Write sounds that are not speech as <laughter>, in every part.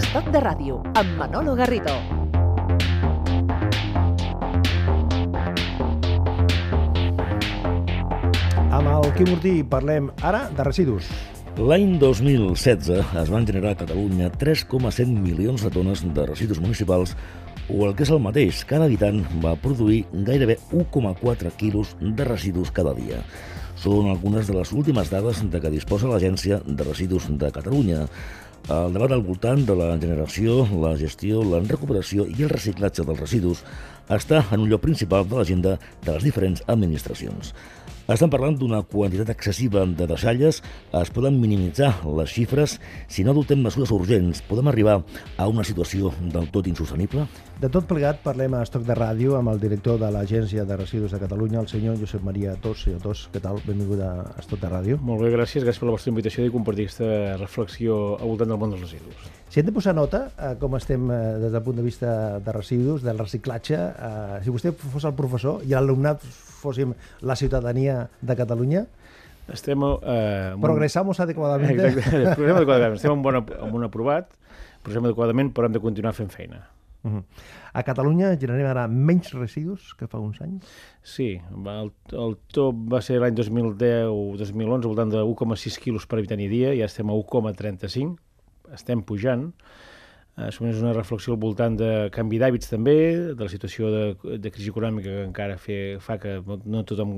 Estoc de ràdio, amb Manolo Garrido. Amb el Quim Ortí parlem ara de residus. L'any 2016 es van generar a Catalunya 3,7 milions de tones de residus municipals o el que és el mateix, cada habitant va produir gairebé 1,4 quilos de residus cada dia. Són algunes de les últimes dades de què disposa l'Agència de Residus de Catalunya. El debat al voltant de la generació, la gestió, la recuperació i el reciclatge dels residus està en un lloc principal de l'agenda de les diferents administracions. Estem parlant d'una quantitat excessiva de deixalles, es poden minimitzar les xifres, si no adoptem mesures urgents, podem arribar a una situació del tot insostenible? De tot plegat parlem a Estoc de Ràdio amb el director de l'Agència de Residus de Catalunya, el senyor Josep Maria Tos. Senyor Tos, què tal? Benvingut a Estoc de Ràdio. Molt bé, gràcies. Gràcies per la vostra invitació i compartir aquesta reflexió al voltant del món dels residus. Si hem de posar nota a com estem eh, des del punt de vista de residus, del reciclatge, eh, si vostè fos el professor i l'alumnat fóssim la ciutadania de Catalunya, Estem... Eh, un- progressamos adequadamente. Exacte, progressem adequadament. Estem amb, bon, amb un aprovat, progressem adequadament, però hem de continuar fent feina. Mhm. A Catalunya generem ara menys residus que fa uns anys. Sí, el, el top va ser l'any 2010-2011 al voltant de 1,6 quilos per habitant i dia, ja estem a 1,35, estem pujant. Eh, Sovint és una reflexió al voltant de canvi d'hàbits també, de la situació de, de crisi econòmica que encara fe, fa que no, tothom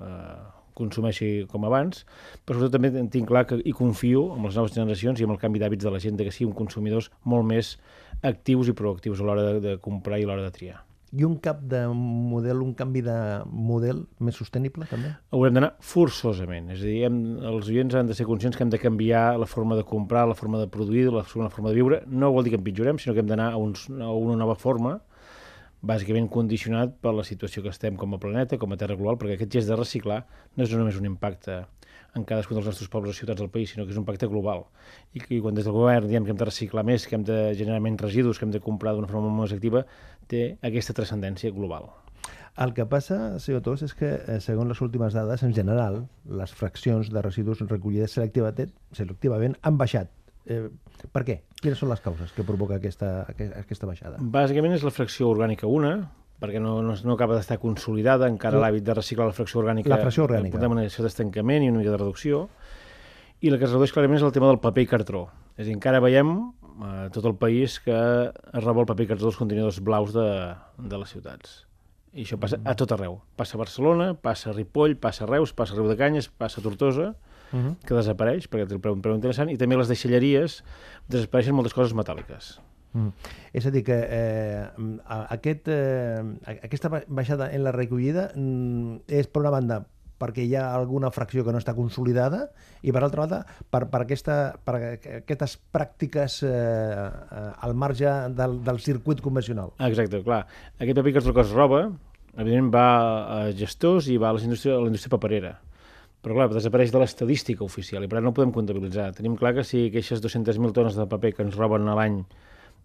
eh, consumeixi com abans, però sobretot també tinc clar que hi confio en les noves generacions i amb el canvi d'hàbits de la gent que siguin consumidors molt més actius i proactius a l'hora de, de comprar i a l'hora de triar. I un cap de model, un canvi de model més sostenible, també? haurem d'anar forçosament. És a dir, hem, els oients han de ser conscients que hem de canviar la forma de comprar, la forma de produir, la, la forma de viure. No vol dir que empitjorem, sinó que hem d'anar a, uns, a una nova forma, bàsicament condicionat per la situació que estem com a planeta, com a terra global, perquè aquest gest de reciclar no és només un impacte en cadascun dels nostres pobles i ciutats del país, sinó que és un impacte global. I, que quan des del govern diem que hem de reciclar més, que hem de generar menys residus, que hem de comprar d'una forma molt més activa, té aquesta transcendència global. El que passa, senyor Tos, és que, eh, segons les últimes dades, en general, les fraccions de residus recollides selectivament, selectivament han baixat. Eh, per què? Quines són les causes que provoca aquesta, aque- aquesta baixada? Bàsicament és la fracció orgànica una, perquè no, no, no acaba d'estar consolidada encara l'hàbit de reciclar la fracció orgànica. La fracció orgànica. Portem una situació d'estancament i una mica de reducció. I la que es redueix clarament és el tema del paper i cartró. És a dir, encara veiem a tot el país que es roba el paper i cartró dels contenidors blaus de, de les ciutats. I això passa a tot arreu. Passa a Barcelona, passa a Ripoll, passa a Reus, passa a Riu de Canyes, passa a Tortosa, Uh -huh. que desapareix, perquè té un preu, interessant, i també les deixalleries desapareixen moltes coses metàl·liques. Mm. És a dir, que eh, aquest, eh, aquesta ba- baixada en la recollida mm, és, per una banda, perquè hi ha alguna fracció que no està consolidada i, per altra banda, per, per, aquesta, per aquestes pràctiques eh, eh, al marge del, del circuit convencional. Exacte, clar. Aquest paper que es, roba, evidentment va a gestors i va a la indústria, a la indústria paperera. Però clar, desapareix de l'estadística oficial i per tant no podem comptabilitzar. Tenim clar que si aquestes 200.000 tones de paper que ens roben a l'any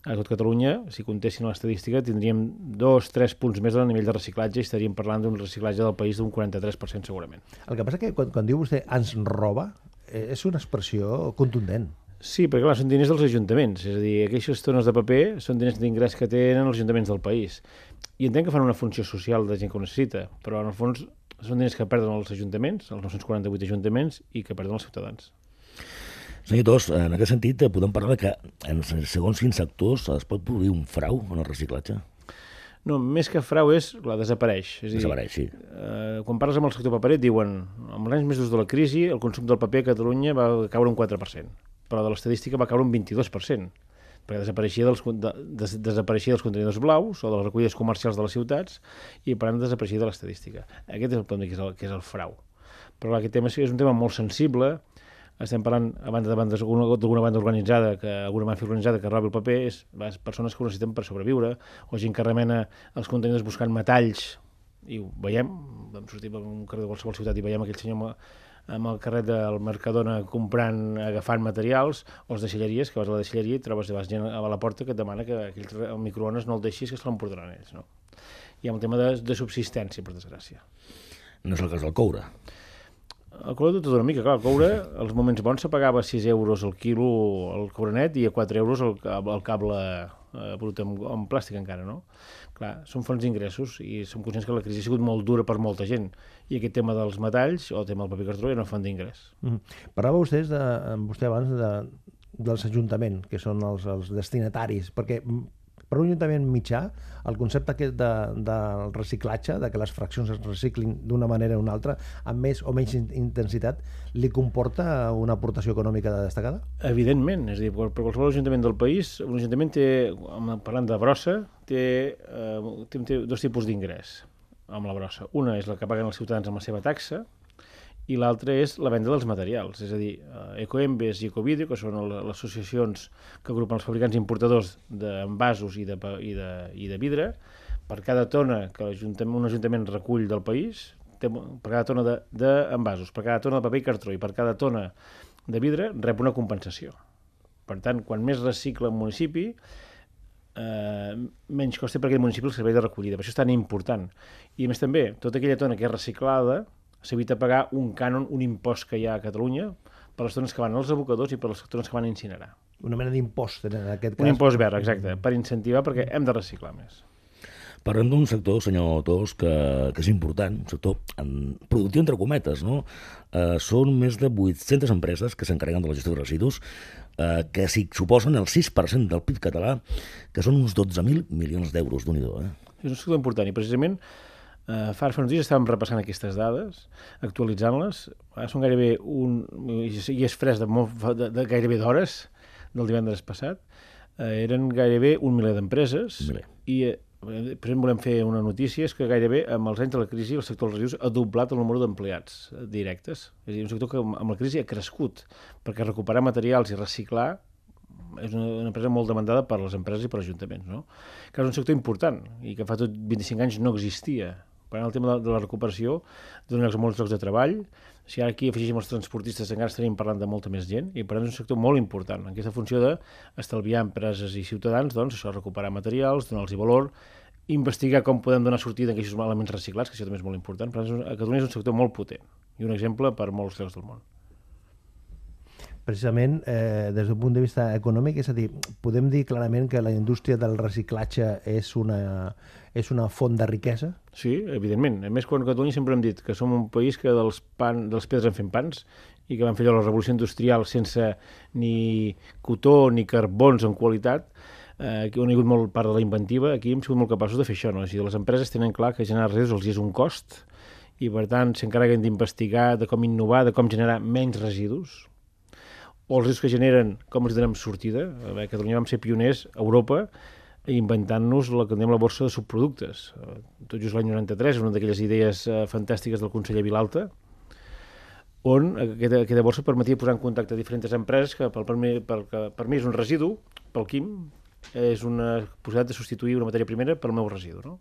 a tot Catalunya, si comptessin l'estadística, tindríem dos, tres punts més del nivell de reciclatge i estaríem parlant d'un reciclatge del país d'un 43% segurament. El que passa que quan, quan diu vostè ens roba, eh, és una expressió contundent. Sí, perquè clar, són diners dels ajuntaments, és a dir, aquestes tones de paper són diners d'ingrés que tenen els ajuntaments del país. I entenc que fan una funció social de gent que ho necessita, però en el fons són diners que perden els ajuntaments, els 948 ajuntaments, i que perden els ciutadans. Senyor Tos, en aquest sentit, eh, podem parlar de que en segons quins sectors es pot produir un frau en el reciclatge? No, més que frau és, la desapareix. És a dir, Desapareix, sí. Eh, quan parles amb el sector paper et diuen en els anys més durs de la crisi el consum del paper a Catalunya va caure un 4%, però de l'estadística va caure un 22%, perquè desapareixia dels, de, des, desapareixia dels contenidors blaus o de les recollides comercials de les ciutats i per tant desapareixia de l'estadística. Aquest és el problema que és el, que és el frau. Però clar, aquest tema és un tema molt sensible, estem parlant a banda de bandes d'alguna banda organitzada, que alguna màfia organitzada que robi el paper, és les persones que ho necessiten per sobreviure, o gent que remena els contenidors buscant metalls, i ho veiem, vam sortir per un carrer de qualsevol ciutat i veiem aquell senyor amb, amb el carret del Mercadona comprant, agafant materials, o les deixalleries, que vas a la deixalleria i trobes vas gent a la porta que et demana que aquell microones no el deixis, que se l'emportaran ells. No? Hi ha un tema de, de subsistència, per desgràcia. No és el cas del coure. El coure tot una mica, clar, el coure, als moments bons se pagava 6 euros el quilo el coure net i a 4 euros el, el cable eh, brut amb, amb plàstic encara, no? Clar, són fonts d'ingressos i som conscients que la crisi ha sigut molt dura per molta gent i aquest tema dels metalls o el tema del paper cartró era una font d'ingrés. Mm -hmm. Parlava vostès de, vostè abans de, dels ajuntaments, que són els, els destinataris, perquè per un ajuntament mitjà, el concepte aquest de, del reciclatge, de que les fraccions es reciclin d'una manera o una altra, amb més o menys intensitat, li comporta una aportació econòmica destacada? Evidentment, és a dir, per qualsevol ajuntament del país, un ajuntament té, parlant de brossa, té, eh, té, té dos tipus d'ingrés amb la brossa. Una és la que paguen els ciutadans amb la seva taxa, i l'altre és la venda dels materials, és a dir, eh, Ecoembes i Ecovideo, que són les associacions que agrupen els fabricants importadors d'envasos i, de, i, de, i de vidre, per cada tona que ajuntament, un ajuntament recull del país, té, per cada tona d'envasos, de, per cada tona de paper i cartró i per cada tona de vidre, rep una compensació. Per tant, quan més recicla un municipi, eh, menys costa per aquell municipi el servei de recollida. Per això és tan important. I més també, tota aquella tona que és reciclada, s'evita pagar un cànon, un impost que hi ha a Catalunya per les tones que van als abocadors i per les tones que van a incinerar. Una mena d'impost, en aquest cas. Un impost verd, exacte, per incentivar perquè hem de reciclar més. Parlem d'un sector, senyor Tos, que, que és important, un sector en, productiu entre cometes, no? Eh, són més de 800 empreses que s'encarreguen de la gestió de residus, eh, que si suposen el 6% del PIB català, que són uns 12.000 milions d'euros, d'un eh? És un sector important i precisament Uh, fa, uns dies estàvem repassant aquestes dades, actualitzant-les. Uh, són gairebé un... i és fresc de, molt, de, de gairebé d'hores del divendres passat. Uh, eren gairebé un miler d'empreses i uh, per exemple, volem fer una notícia, és que gairebé amb els anys de la crisi el sector dels residus ha doblat el número d'empleats directes. És a dir, un sector que amb la crisi ha crescut, perquè recuperar materials i reciclar és una, una empresa molt demandada per les empreses i per ajuntaments, no? que és un sector important i que fa tot 25 anys no existia per el tema de, de la recuperació, dona molts llocs de treball. Si ara aquí afegim els transportistes, encara estaríem parlant de molta més gent, i per tant és un sector molt important. En aquesta funció d'estalviar empreses i ciutadans, doncs, això, recuperar materials, donar-los valor, investigar com podem donar sortida a aquests elements reciclats, que això també és molt important. Per tant, Catalunya és un sector molt potent i un exemple per molts llocs del món precisament eh, des d'un punt de vista econòmic, és a dir, podem dir clarament que la indústria del reciclatge és una, és una font de riquesa? Sí, evidentment. A més, quan a Catalunya sempre hem dit que som un país que dels, pan, dels pedres en fem pans i que van fer allò la revolució industrial sense ni cotó ni carbons en qualitat, eh, que on hi ha hagut molt part de la inventiva, aquí hem sigut molt capaços de fer això. No? És a dir, les empreses tenen clar que generar residus els és un cost i, per tant, s'encarreguen d'investigar de com innovar, de com generar menys residus, o els residus que generen, com els donem sortida. A Catalunya vam ser pioners a Europa inventant-nos la que la borsa de subproductes. Eh, tot just l'any 93, una d'aquelles idees eh, fantàstiques del conseller Vilalta, on aquesta, aquesta borsa permetia posar en contacte diferents empreses que per, per, mi, per, per mi és un residu, pel quim, és una possibilitat de substituir una matèria primera pel meu residu. No?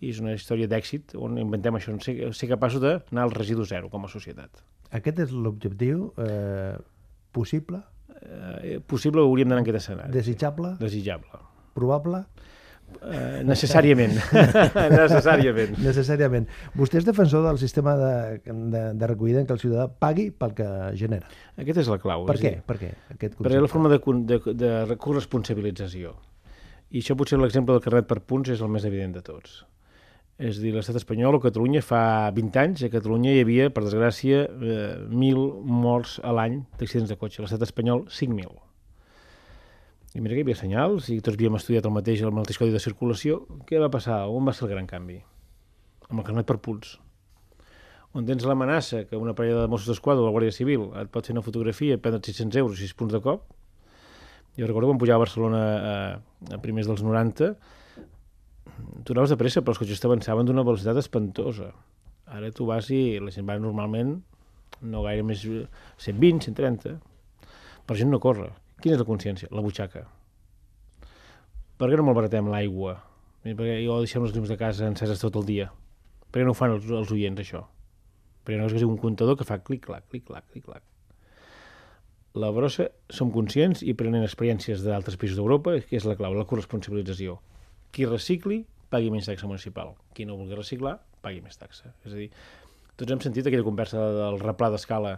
I és una història d'èxit on inventem això, ser, ser capaços d'anar al residu zero com a societat. Aquest és l'objectiu eh, possible? Eh, possible hauríem d'anar en aquest escenari. Desitjable? Desitjable probable? Uh, necessàriament. <laughs> necessàriament. necessàriament. Vostè és defensor del sistema de, de, de recollida en què el ciutadà pagui pel que genera. Aquesta és la clau. Per què? Per què? Aquest concepte? perquè la forma de, de, de corresponsabilització. I això potser l'exemple del carnet per punts és el més evident de tots. És a dir, l'estat espanyol o Catalunya fa 20 anys, a Catalunya hi havia, per desgràcia, eh, 1.000 morts a l'any d'accidents de cotxe. L'estat espanyol, 5.000 i mira que hi havia senyals i tots havíem estudiat el mateix, el mateix codi de circulació. Què va passar? On va ser el gran canvi? Amb el carnet per punts. On tens l'amenaça que una parella de Mossos d'Esquadra o la Guàrdia Civil et pot fer una fotografia, prendre 600 euros i 6 punts de cop. Jo recordo quan pujava a Barcelona a, a primers dels 90, tu anaves de pressa, però els cotxes t'avançaven d'una velocitat espantosa. Ara tu vas i la gent va normalment no gaire més 120, 130. Per gent no corre. Quina és la consciència? La butxaca. Per què no malbaratem l'aigua? Per què jo deixem els llums de casa enceses tot el dia? Per què no ho fan els, els oients, això? Per què no és que un comptador que fa clic-clac, clic-clac, clic-clac? La brossa som conscients i prenen experiències d'altres països d'Europa, que és la clau, la corresponsabilització. Qui recicli, pagui menys taxa municipal. Qui no vulgui reciclar, pagui més taxa. És a dir, Tots hem sentit aquella conversa del replà d'escala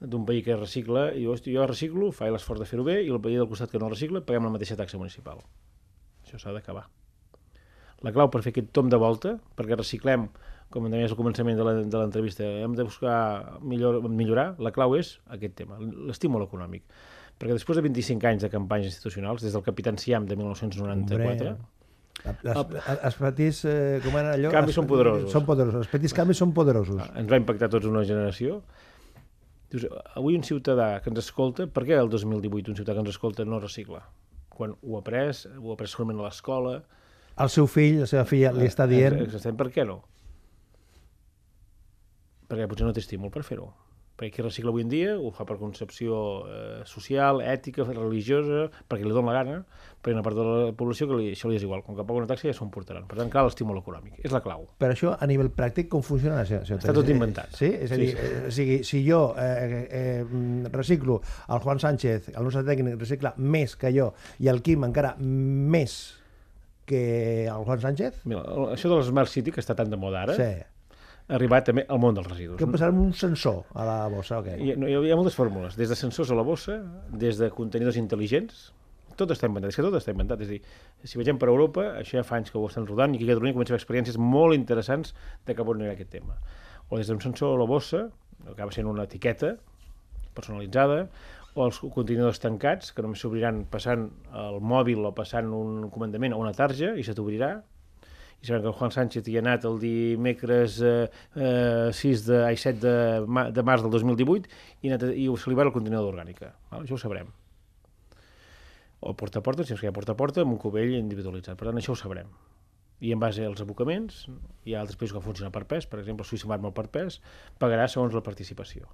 d'un veí que recicla i hosti, jo reciclo, faig l'esforç de fer-ho bé i el veí del costat que no recicla paguem la mateixa taxa municipal. Això s'ha d'acabar. La clau per fer aquest tom de volta, perquè reciclem, com deies al començament de l'entrevista, hem de buscar millor, millorar, la clau és aquest tema, l'estímul econòmic. Perquè després de 25 anys de campanyes institucionals, des del Capitán Siam de 1994, Hombre. Les, els petits, eh, com era allò? Canvis són poderosos. Són poderosos. Els petits canvis són poderosos. ens va impactar tots una generació. Dius, avui un ciutadà que ens escolta, per què el 2018 un ciutadà que ens escolta no recicla? Quan ho ha après, ho ha après segurament a l'escola... El seu fill, la seva filla, li està dient... Exactament, per què no? Perquè potser no té estímul per fer-ho. Perquè qui recicla avui en dia ho fa per concepció eh, social, ètica, religiosa, perquè li dona la gana, perquè hi ha una part de la població que li, això li és igual. Com que paga una taxa ja s'ho emportaran. Per tant, cal l'estímul econòmic. És la clau. Però això, a nivell pràctic, com funciona? Això, Està tot inventat. Sí? És a Sí, dir, sí. eh, o sigui, si jo eh, eh, reciclo, el Juan Sánchez, el nostre tècnic, recicla més que jo, i el Quim encara més que el Juan Sánchez, Mira, això de l'Smart City, que està tan de moda ara, sí. Ha arribat també al món dels residus. Què passarà amb un sensor a la bossa? Okay. Hi, no, hi ha moltes fórmules, des de sensors a la bossa, des de contenidors intel·ligents, tot està inventat, és que tot està inventat. És a dir, si vegem per Europa, això ja fa anys que ho estan rodant i aquí a Catalunya comencem experiències molt interessants de cap on anirà aquest tema. O des d'un sensor a la bossa, acaba sent una etiqueta personalitzada, o els contenidors tancats, que només s'obriran passant el mòbil o passant un comandament o una tarja i se t'obrirà, i sabem que el Juan Sánchez hi ha anat el dimecres eh, eh, 6 de, ai, 7 de, ma, de març del 2018 i, anat, i se li va el contenidor d'orgànica. Val? Això ho sabrem. O porta a porta, si és que hi ha porta a porta, amb un cubell individualitzat. Per tant, això ho sabrem. I en base als abocaments, hi ha altres països que funcionen per pes, per exemple, Suïssa Mármol per pes, pagarà segons la participació.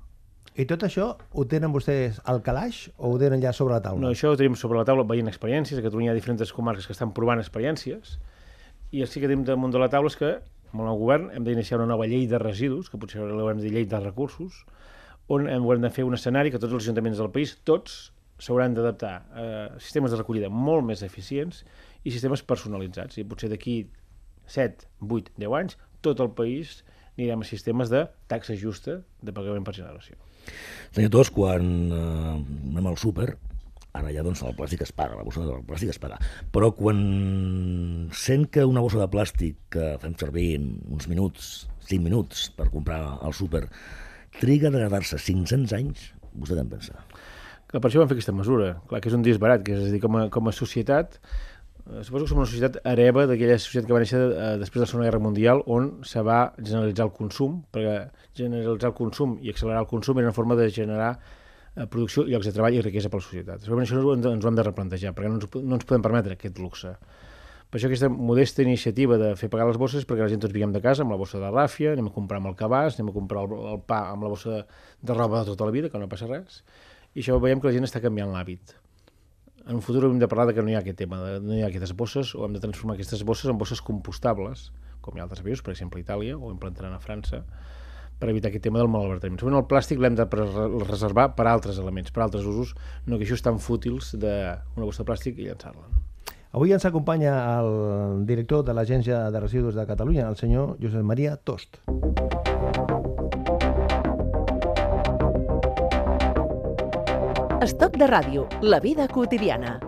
I tot això ho tenen vostès al calaix o ho tenen ja sobre la taula? No, això ho tenim sobre la taula veient experiències. A Catalunya hi ha diferents comarques que estan provant experiències i el sí que tenim damunt de la taula és que amb el govern hem d'iniciar una nova llei de residus, que potser l'haurem de dir llei de recursos, on hem, haurem de fer un escenari que tots els ajuntaments del país, tots, s'hauran d'adaptar a sistemes de recollida molt més eficients i sistemes personalitzats. I potser d'aquí 7, 8, 10 anys, tot el país anirem a sistemes de taxa justa de pagament per generació. Senyor Tos, quan eh, anem al súper, ara ja doncs el plàstic es paga, la bossa del plàstic es paga, però quan sent que una bossa de plàstic que fem servir en uns minuts, 5 minuts per comprar al súper, triga a degradar-se 500 anys, vostè què en pensa? Clar, per això vam fer aquesta mesura. Clar, que és un disbarat, que és, a dir, com a, com a societat, eh, suposo que som una societat hereva d'aquella societat que va néixer eh, després de la Segona Guerra Mundial, on se va generalitzar el consum, perquè generalitzar el consum i accelerar el consum era una forma de generar producció, llocs de treball i riquesa per la societat. Segurament això ens, ens ho hem de replantejar, perquè no ens, no ens podem permetre aquest luxe. Per això aquesta modesta iniciativa de fer pagar les bosses perquè la gent tots vinguem de casa amb la bossa de ràfia, anem a comprar amb el cabàs, anem a comprar el, el pa amb la bossa de roba de tota la vida, que no passa res, i això veiem que la gent està canviant l'hàbit. En un futur hem de parlar de que no hi ha aquest tema, de, no hi ha aquestes bosses, o hem de transformar aquestes bosses en bosses compostables, com hi ha altres països, per exemple a Itàlia, o implantaran a França, per evitar aquest tema del malbaratament. Segurament el plàstic l'hem de reservar per altres elements, per altres usos, no que això és tan fútils d'una bossa de plàstic i llançar-la. No? Avui ens acompanya el director de l'Agència de Residus de Catalunya, el senyor Josep Maria Tost. Estoc de ràdio, la vida quotidiana.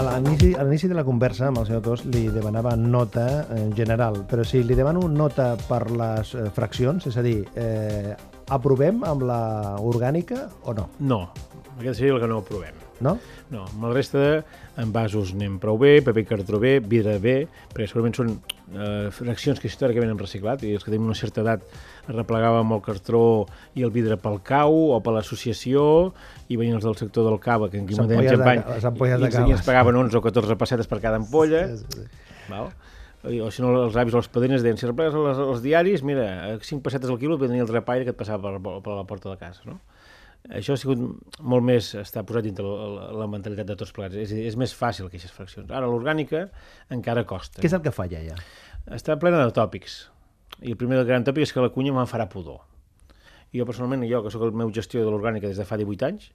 A l'inici de la conversa amb el senyor Tost li demanava nota en general, però si li demano nota per les eh, fraccions, és a dir, eh, aprovem amb la orgànica o no? No, aquest seria el que no aprovem. No? No, amb la resta envasos anem prou bé, paper cartró bé, vidre bé, perquè segurament són eh, fraccions que històricament hem reciclat i els que tenim una certa edat replegàvem el cartró i el vidre pel cau o per l'associació i venien els del sector del cava que en aquell moment de xampany ampolles i, de i, ens, i cava. ens pagaven 11 o 14 pessetes per cada ampolla Sí, sí, sí. val? O si no els avis o els padrins deien si replegues els, els diaris, mira, a 5 pessetes al quilo venia el drapaire que et passava per, per la porta de casa no? Això ha sigut molt més, està posat dintre la, la, mentalitat de tots plegats. És, és més fàcil aquestes fraccions. Ara, l'orgànica encara costa. Què és el que falla ja? Està plena de tòpics. I el primer gran tòpic és que la cunya me'n farà pudor. I jo personalment, jo que sóc el meu gestió de l'orgànica des de fa 18 anys,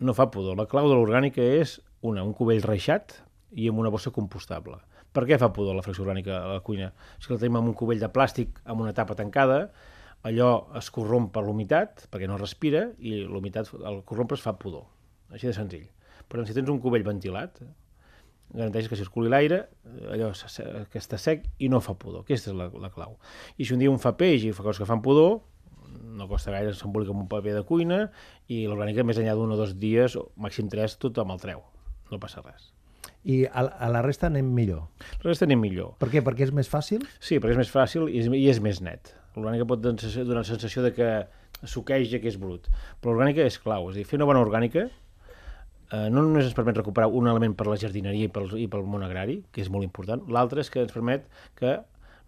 no fa pudor. La clau de l'orgànica és, una, un cubell reixat i amb una bossa compostable. Per què fa pudor la fracció orgànica a la cuina? Si la tenim amb un cubell de plàstic amb una tapa tancada, allò es corromp per l'humitat, perquè no respira, i l'humitat, el corrompre es fa pudor. Així de senzill. Per tant, si tens un cubell ventilat, garanteix que circuli l'aire, allò que està sec i no fa pudor. Aquesta és la, la clau. I si un dia un fa peix i fa coses que fan pudor, no costa gaire, s'embolica amb un paper de cuina i l'orgànica més enllà d'un o dos dies, o màxim tres, tothom el treu. No passa res. I a, a la resta anem millor. La resta anem millor. Per què? Perquè és més fàcil? Sí, perquè és més fàcil i és, i és més net. L'orgànica pot donar la sensació de que suqueja, que és brut. Però l'orgànica és clau. És a dir, fer una bona orgànica eh, no només ens permet recuperar un element per la jardineria i pel, i pel món agrari, que és molt important, l'altre és que ens permet que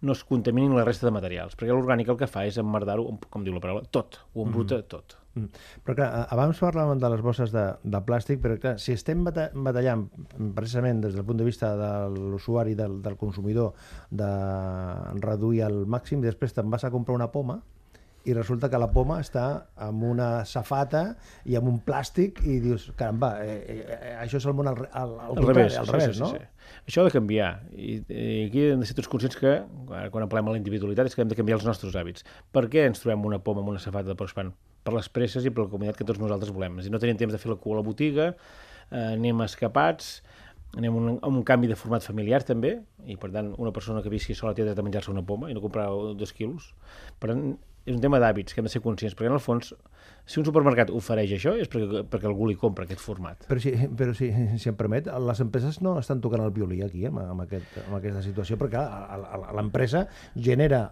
no es contaminin la resta de materials, perquè l'orgànic el que fa és emmerdar-ho, com diu la paraula, tot, ho embruta mm. tot. Mm. Però clar, abans parlàvem de les bosses de, de plàstic, però clar, si estem batallant precisament des del punt de vista de l'usuari, del, del consumidor, de reduir al màxim, i després te'n vas a comprar una poma, i resulta que la poma està amb una safata i amb un plàstic i dius, caramba, eh, eh, eh això és el món al, al, al, al revés, al revés, sí, sí, no? Sí, sí. Això ha de canviar i, i aquí hem de ser tots conscients que quan apelem a la individualitat és que hem de canviar els nostres hàbits. Per què ens trobem una poma amb una safata de prospan? Per les presses i per la comunitat que tots nosaltres volem. És dir, no tenim temps de fer la cua a la botiga, eh, anem escapats, anem un, a un canvi de format familiar també, i per tant una persona que visqui sola té dret a menjar-se una poma i no comprar dos quilos. Per tant, és un tema d'hàbits que hem de ser conscients, perquè en el fons, si un supermercat ofereix això és perquè, perquè algú li compra aquest format. Però, si, però si, si em permet, les empreses no estan tocant el violí aquí, amb, amb, aquest, amb aquesta situació, perquè l'empresa genera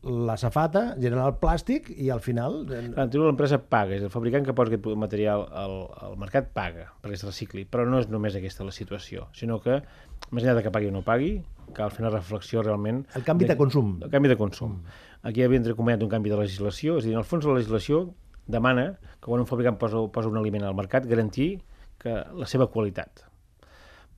la safata, genera el plàstic i al final... L'empresa paga, és el fabricant que posa aquest material al, al mercat paga perquè es recicli, però no és només aquesta la situació, sinó que, més enllà de que pagui o no pagui, cal fer una reflexió realment... El canvi de, de consum. El canvi de consum. Mm Aquí havia recomanat un canvi de legislació, és a dir, en el fons la legislació demana que quan un fabricant posa, posa un aliment al mercat garantir que la seva qualitat.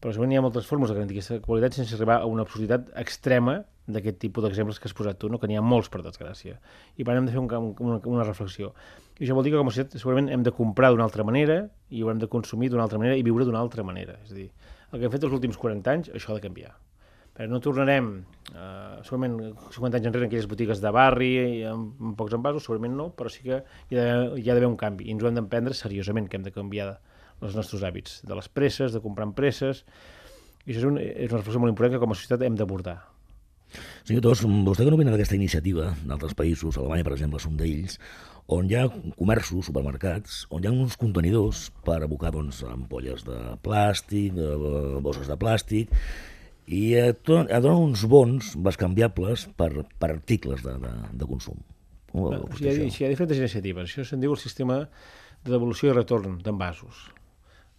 Però segurament hi ha moltes formes de garantir aquesta qualitat sense arribar a una absurditat extrema d'aquest tipus d'exemples que has posat tu, no? que n'hi ha molts, per desgràcia. I per hem de fer un, una, una reflexió. I això vol dir que com a societat segurament hem de comprar d'una altra manera i ho hem de consumir d'una altra manera i viure d'una altra manera. És a dir, el que hem fet els últims 40 anys, això ha de canviar. Però no tornarem, eh, segurament 50 anys enrere, en aquelles botigues de barri, amb, amb pocs envasos, segurament no, però sí que hi ha d'haver un canvi. I ens ho hem d'emprendre seriosament, que hem de canviar els nostres hàbits, de les presses, de comprar en presses, i això és, un, és una reflexió molt important que com a societat hem d'abordar. Senyor Tos, vostè que no vine d'aquesta iniciativa d'altres països, Alemanya, per exemple, és un d'ells, on hi ha comerços, supermercats, on hi ha uns contenidors per abocar doncs, ampolles de plàstic, de bosses de plàstic, i et, et donen uns bons bescanviables per, per articles de, de, de consum. Ho si, hi ha, si hi ha diferents iniciatives. Això se'n diu el sistema de devolució i retorn d'envasos.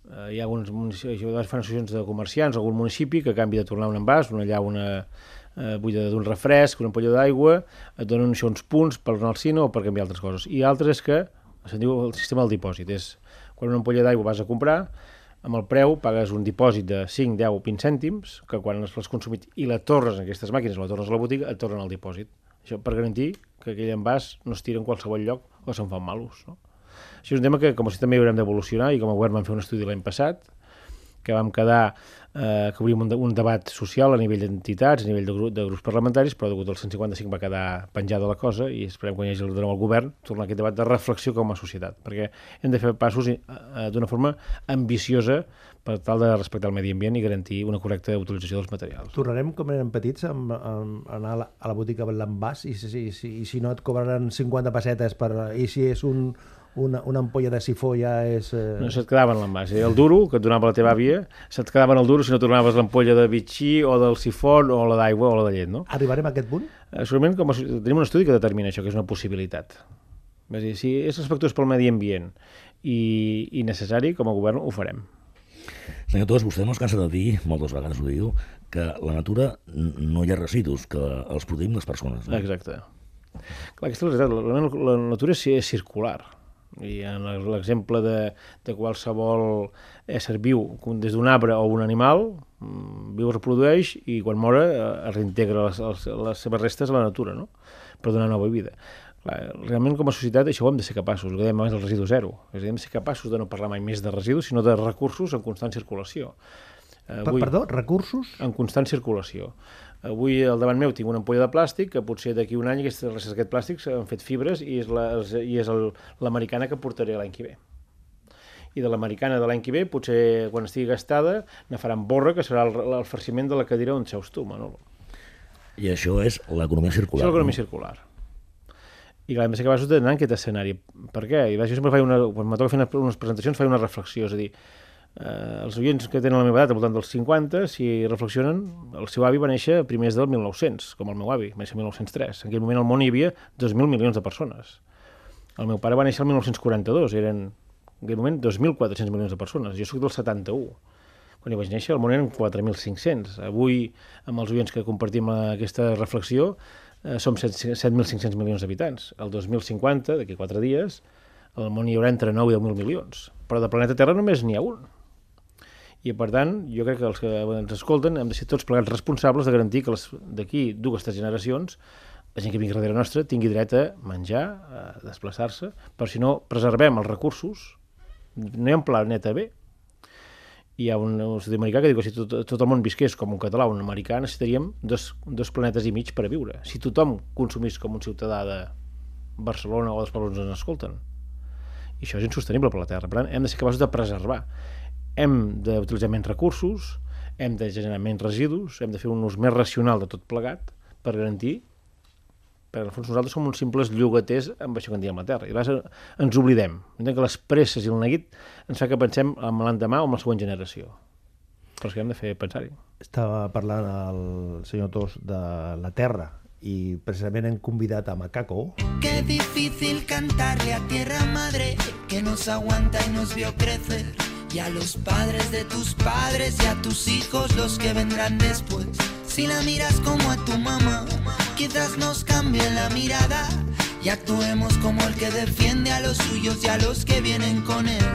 Eh, hi ha alguns municipis, fan associacions de comerciants, algun municipi que a canvi de tornar un envàs, una llauna eh, buida d'un refresc, una ampolla d'aigua, et donen això uns punts per anar al cine o per canviar altres coses. I altres que, se'n diu el sistema del dipòsit, és quan una ampolla d'aigua vas a comprar, amb el preu pagues un dipòsit de 5, 10 o 20 cèntims, que quan l'has consumit i la torres en aquestes màquines, la torres a la botiga, et tornen el dipòsit. Això per garantir que aquell envàs no es tira en qualsevol lloc o se'n fan malos. No? Això és un tema que com a també haurem d'evolucionar i com a govern vam fer un estudi l'any passat que vam quedar eh, que obríem un, de, un debat social a nivell d'entitats, a nivell de, grup, de grups parlamentaris, però degut al 155 va quedar penjada la cosa i esperem quan hi hagi el al govern tornar a aquest debat de reflexió com a societat, perquè hem de fer passos eh, eh, d'una forma ambiciosa per tal de respectar el medi ambient i garantir una correcta utilització dels materials. Tornarem com eren petits a, a, a anar a la, a la botiga amb l'envàs i, si, si, i si no et cobraran 50 pessetes per, i si és un, una, una ampolla de sifó ja és... Eh... No se't quedava en l'envàs. Eh? El duro, que et donava la teva àvia, se't quedava en el duro si no tornaves l'ampolla de bitxí o del sifó o la d'aigua o la de llet, no? Arribarem a aquest punt? Eh, segurament com a, tenim un estudi que determina això, que és una possibilitat. És dir, si és respectuós pel medi ambient i, i necessari, com a govern ho farem. Senyor Tos, vostè no es cansa de dir, moltes vegades ho diu, que la natura no hi ha residus, que els produïm les persones. No? Exacte. Clar, aquesta és la veritat. La, la, la natura és circular i en l'exemple de, de qualsevol ésser viu, des d'un arbre o un animal, Mm, Viu, es reprodueix i quan mora eh, es reintegra les, les, les seves restes a la natura, no? per donar nova vida. Clar, realment com a societat això ho hem de ser capaços, el que dèiem abans del residu zero. És a dir, hem de ser capaços de no parlar mai més de residus, sinó de recursos en constant circulació. Per, perdó, recursos? en constant circulació. Avui al davant meu tinc una ampolla de plàstic que potser d'aquí un any aquestes restes d'aquest plàstic s'han fet fibres i és la- l'americana que portaré l'any que ve. I de l'americana de l'any que ve, potser quan estigui gastada, ne faran borra, que serà el, el farciment de la cadira on seus tu, Manolo. I això és l'economia circular. Això és l'economia circular. I clar, de ser capaços d'anar en aquest escenari. Per què? I jo sempre faig una, quan me toca fer unes, unes presentacions, faig una reflexió, és a dir, eh, els oients que tenen la meva edat, al voltant dels 50, si reflexionen, el seu avi va néixer a primers del 1900, com el meu avi, va néixer el 1903. En aquell moment al món hi havia 2.000 milions de persones. El meu pare va néixer el 1942, eren en aquell moment 2.400 milions de persones. Jo sóc del 71. Quan hi vaig néixer, el món eren 4.500. Avui, amb els oients que compartim aquesta reflexió, eh, som 7 7.500 milions d'habitants. El 2050, d'aquí 4 dies, al món hi haurà entre 9 i 10.000 milions. Però de planeta Terra només n'hi ha un. I, per tant, jo crec que els que ens escolten hem de ser tots plegats responsables de garantir que d'aquí dues, tres generacions la gent que vingui darrere nostra tingui dret a menjar, a desplaçar-se, però si no preservem els recursos, no hi ha un planeta B. Hi ha un estudi americà que diu que si tot, tot el món visqués com un català o un americà necessitaríem dos, dos planetes i mig per a viure. Si tothom consumís com un ciutadà de Barcelona o dels pobles on ens escolten. I això és insostenible per la Terra. Per tant, hem de ser capaços de preservar. Hem d'utilitzar menys recursos, hem de generar menys residus, hem de fer un ús més racional de tot plegat per garantir perquè en el fons nosaltres som uns simples llogaters amb això que en diem la Terra. I a vegades ens oblidem. Entenc que les presses i el neguit ens fa que pensem en l'endemà o en la següent generació. Però és que hem de fer pensar-hi. Estava parlant el senyor Tos de la Terra i precisament hem convidat a Macaco Qué difícil cantarle a tierra madre que nos aguanta y nos vio crecer. Y a los padres de tus padres y a tus hijos los que vendrán después. Si la miras como a tu mamá, quizás nos cambie la mirada y actuemos como el que defiende a los suyos y a los que vienen con él.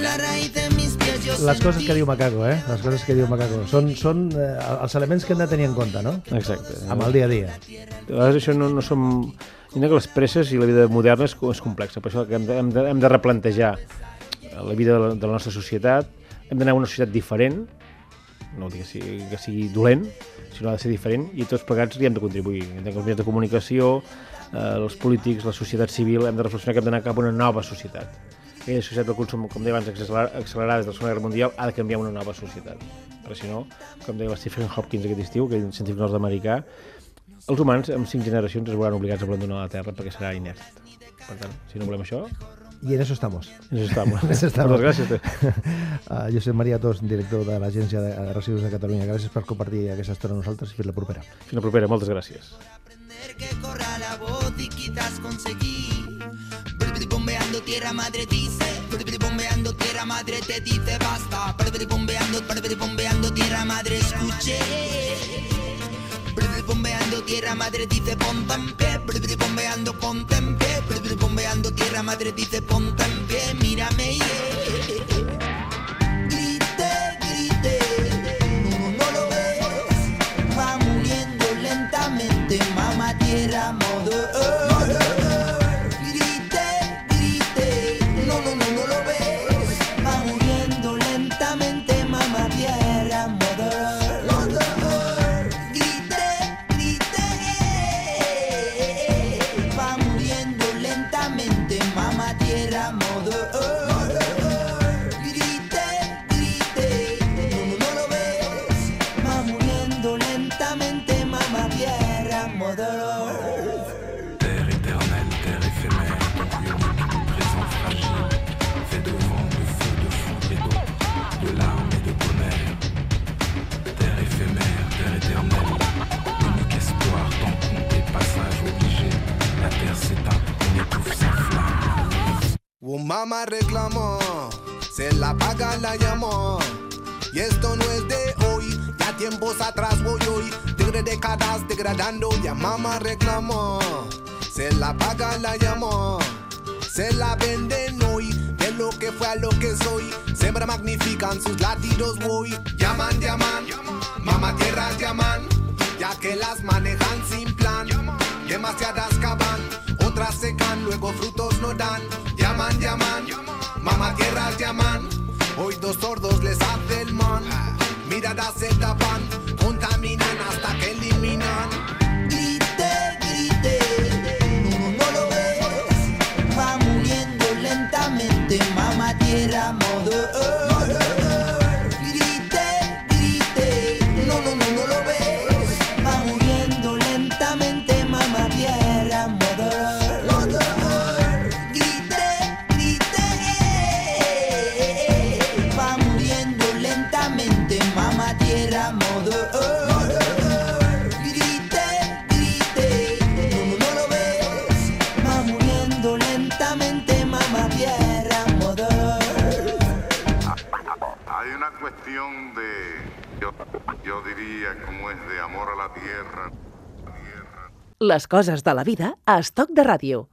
La raíz de mis pies yo les coses que diu Macaco, eh? Les coses que diu Macaco. Són, són eh, els elements que hem de tenir en compte, no? Exacte. Amb el dia a dia. A vegades això no, no som... Mira que les presses i la vida moderna és, és complexa, per això que hem de, hem de, hem de replantejar la vida de la, de la nostra societat, hem d'anar a una societat diferent, no que sigui, que sigui dolent, sinó ha de ser diferent, i tots plegats hi hem de contribuir. Entenc que els mitjans de comunicació, eh, els polítics, la societat civil, hem de reflexionar que hem d'anar cap a una nova societat. Aquella societat del consum, com deia abans, accelerada des de la Segona Guerra Mundial, ha de canviar a una nova societat. Perquè si no, com deia Stephen Hopkins aquest estiu, aquell científic nord-americà, els humans, en cinc generacions, es veuran obligats a abandonar la Terra perquè serà inert. Per tant, si no volem això, Y en eso estamos. ens estamos. En eso estamos. Moltes gràcies. Uh, jo soc Maria Tos, director de l'Agència de Residus de Catalunya. Gràcies per compartir aquesta estona amb nosaltres i fins la propera. Fins la propera, moltes gràcies. Que corra la voz y quizás conseguir. Bombeando tierra madre dice, bombeando tierra madre te dice basta. Bombeando, bombeando tierra madre escuché. Brr, Bombeando tierra madre dice ponte en pie, Brr, bombeando ponte en pie, Brr, bombeando tierra madre dice ponte en pie, mírame yeah. Un mamá reclamó, se la paga la llamó. Y esto no es de hoy, ya tiempos atrás voy hoy. Tigre décadas degradando, ya mamá reclamó. Se la paga la llamó, se la venden hoy. De lo que fue a lo que soy. Siempre magnifican sus latidos, voy. Llaman, llaman, mamá tierra llaman, ya que las manejan sin plan. Demasiadas caban, secan, luego frutos no dan. Llaman, llaman, mamá tierra llaman. Hoy dos sordos les hace el man. Miradas se tapan, contaminan hasta que eliminan. Grite, grite, no, no, lo ves. Va muriendo lentamente, mamá tierra, mother diría, como es de amor a la tierra. Les coses de la vida a Estoc de Ràdio.